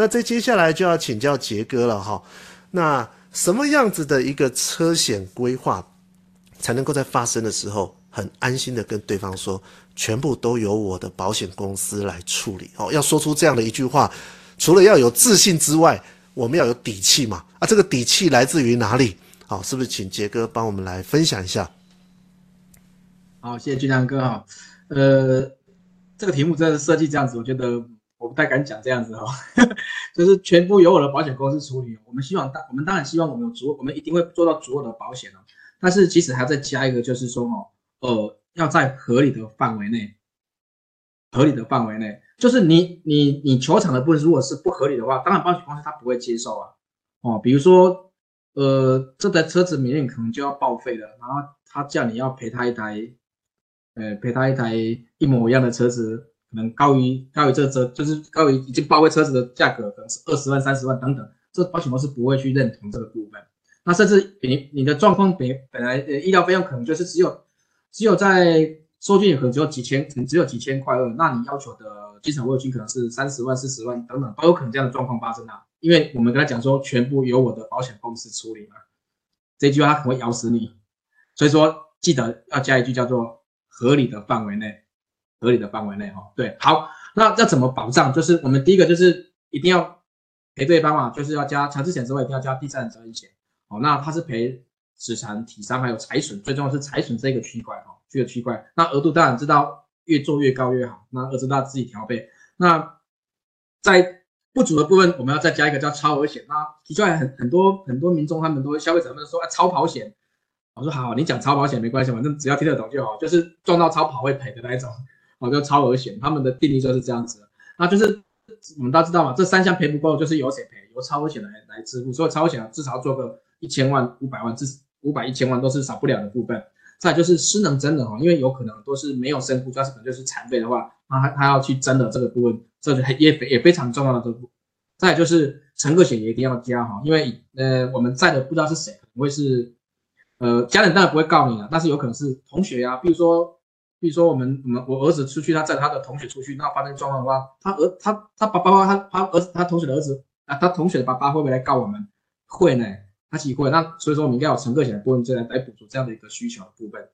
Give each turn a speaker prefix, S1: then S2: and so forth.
S1: 那这接下来就要请教杰哥了哈。那什么样子的一个车险规划，才能够在发生的时候很安心的跟对方说，全部都由我的保险公司来处理？哦，要说出这样的一句话，除了要有自信之外，我们要有底气嘛。啊，这个底气来自于哪里？好，是不是请杰哥帮我们来分享一下？
S2: 好，谢谢俊良哥哈。呃，这个题目真的设计这样子，我觉得。我不太敢讲这样子哈，就是全部由我的保险公司处理。我们希望当我们当然希望我们有足，我们一定会做到足够的保险。但是其实还要再加一个，就是说哦，呃，要在合理的范围内，合理的范围内，就是你你你球场的部分如果是不合理的话，当然保险公司他不会接受啊。哦，比如说呃，这台车子明年可能就要报废了，然后他叫你要赔他一台，呃，赔他一台一模一样的车子。可能高于高于这个车，就是高于已经报废车子的价格，可能是二十万、三十万等等，这保险公司不会去认同这个部分。那甚至你你的状况本本来呃医疗费用可能就是只有只有在收据可能只有几千，可能只有几千块二，那你要求的精神慰问金可能是三十万、四十万等等，都有可能这样的状况发生啊。因为我们跟他讲说，全部由我的保险公司处理嘛，这句话他可能会咬死你。所以说记得要加一句叫做合理的范围内。合理的范围内哈，对，好，那要怎么保障？就是我们第一个就是一定要赔对方嘛，就是要加强制险之外，一定要加第三者责任险。哦，那它是赔死残、体伤还有财损，最重要是财损这个区块哈，这个区块。那额度当然知道越做越高越好，那额度大家自己调配。那在不足的部分，我们要再加一个叫超额险。那提出来很很多很多民众他们都会消费者们说啊，超跑险。我说好，好，你讲超跑险没关系，反正只要听得懂就好，就是撞到超跑会赔的那一种。哦，就超额险，他们的定义就是这样子。那就是我们大家知道嘛，这三项赔不够，就是由谁赔？由超额险来来支付。所以超额险，至少做个一千万、五百万，至五百、一千万都是少不了的部分。再就是失能真的哈，因为有可能都是没有身故，但是可能就是残废的话，那他他要去真的这个部分，这就也也非常重要的这部分。再就是乘客险也一定要加哈，因为呃我们在的不知道是谁，可能会是呃家人当然不会告你了，但是有可能是同学呀、啊，比如说。比如说我们我们我儿子出去，他载他的同学出去，那发生状况的话，他儿他他爸爸他他儿子他同学的儿子啊，他同学的爸爸会不会来告我们？会呢，他其实会。那所以说我们应该有乘客险的部分，再来来补足这样的一个需求的部分。